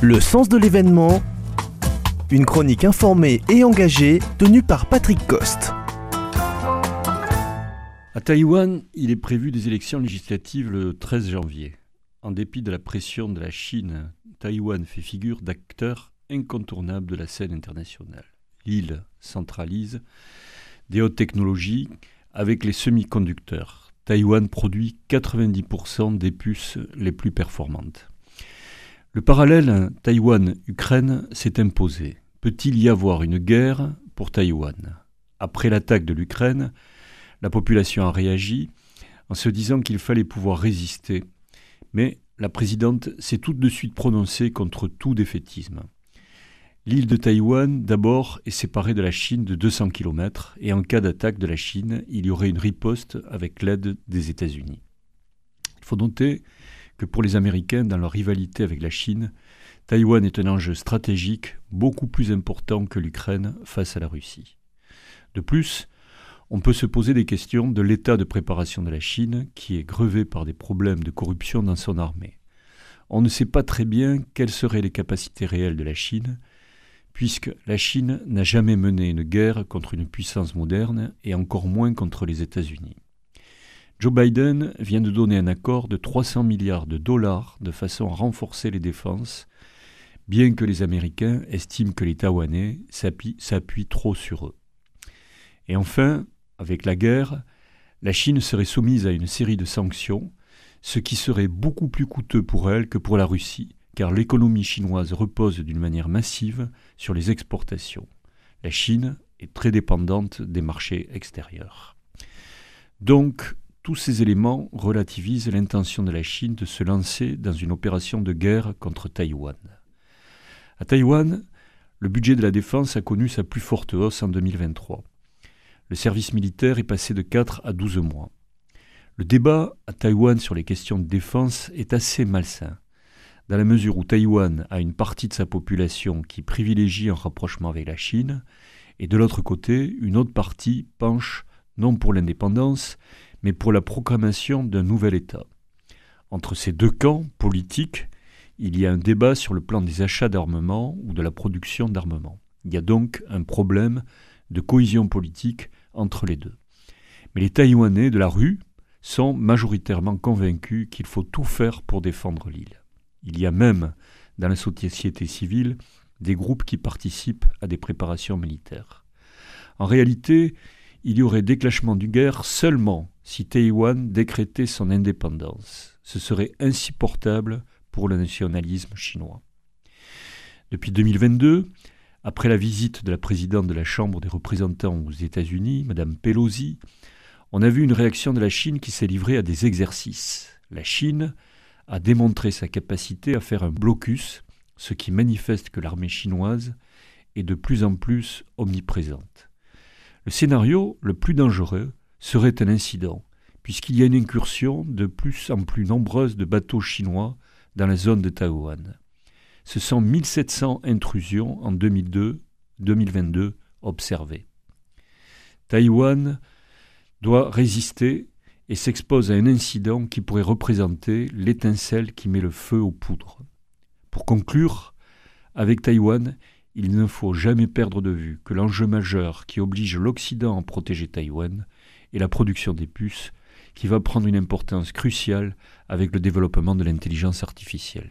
Le sens de l'événement, une chronique informée et engagée tenue par Patrick Coste. À Taïwan, il est prévu des élections législatives le 13 janvier. En dépit de la pression de la Chine, Taïwan fait figure d'acteur incontournable de la scène internationale. L'île centralise des hautes technologies avec les semi-conducteurs. Taïwan produit 90% des puces les plus performantes. Le parallèle Taïwan-Ukraine s'est imposé. Peut-il y avoir une guerre pour Taïwan? Après l'attaque de l'Ukraine, la population a réagi en se disant qu'il fallait pouvoir résister, mais la présidente s'est tout de suite prononcée contre tout défaitisme. L'île de Taïwan, d'abord, est séparée de la Chine de 200 km, et en cas d'attaque de la Chine, il y aurait une riposte avec l'aide des États-Unis. Il faut noter que pour les Américains, dans leur rivalité avec la Chine, Taïwan est un enjeu stratégique beaucoup plus important que l'Ukraine face à la Russie. De plus, on peut se poser des questions de l'état de préparation de la Chine, qui est grevé par des problèmes de corruption dans son armée. On ne sait pas très bien quelles seraient les capacités réelles de la Chine, puisque la Chine n'a jamais mené une guerre contre une puissance moderne et encore moins contre les États-Unis. Joe Biden vient de donner un accord de 300 milliards de dollars de façon à renforcer les défenses, bien que les Américains estiment que les Taïwanais s'appuient trop sur eux. Et enfin, avec la guerre, la Chine serait soumise à une série de sanctions, ce qui serait beaucoup plus coûteux pour elle que pour la Russie, car l'économie chinoise repose d'une manière massive sur les exportations. La Chine est très dépendante des marchés extérieurs. Donc, tous ces éléments relativisent l'intention de la Chine de se lancer dans une opération de guerre contre Taïwan. À Taïwan, le budget de la défense a connu sa plus forte hausse en 2023. Le service militaire est passé de 4 à 12 mois. Le débat à Taïwan sur les questions de défense est assez malsain dans la mesure où Taïwan a une partie de sa population qui privilégie un rapprochement avec la Chine, et de l'autre côté, une autre partie penche non pour l'indépendance, mais pour la proclamation d'un nouvel État. Entre ces deux camps politiques, il y a un débat sur le plan des achats d'armement ou de la production d'armement. Il y a donc un problème de cohésion politique entre les deux. Mais les Taïwanais de la rue sont majoritairement convaincus qu'il faut tout faire pour défendre l'île. Il y a même dans la société civile des groupes qui participent à des préparations militaires. En réalité, il y aurait déclenchement du guerre seulement si Taïwan décrétait son indépendance. Ce serait insupportable pour le nationalisme chinois. Depuis 2022, après la visite de la présidente de la Chambre des représentants aux États-Unis, Mme Pelosi, on a vu une réaction de la Chine qui s'est livrée à des exercices. La Chine a démontré sa capacité à faire un blocus, ce qui manifeste que l'armée chinoise est de plus en plus omniprésente. Le scénario le plus dangereux serait un incident, puisqu'il y a une incursion de plus en plus nombreuse de bateaux chinois dans la zone de Taïwan. Ce sont 1700 intrusions en 2002-2022 observées. Taïwan doit résister et s'expose à un incident qui pourrait représenter l'étincelle qui met le feu aux poudres. Pour conclure, avec Taïwan, il ne faut jamais perdre de vue que l'enjeu majeur qui oblige l'Occident à protéger Taïwan est la production des puces, qui va prendre une importance cruciale avec le développement de l'intelligence artificielle.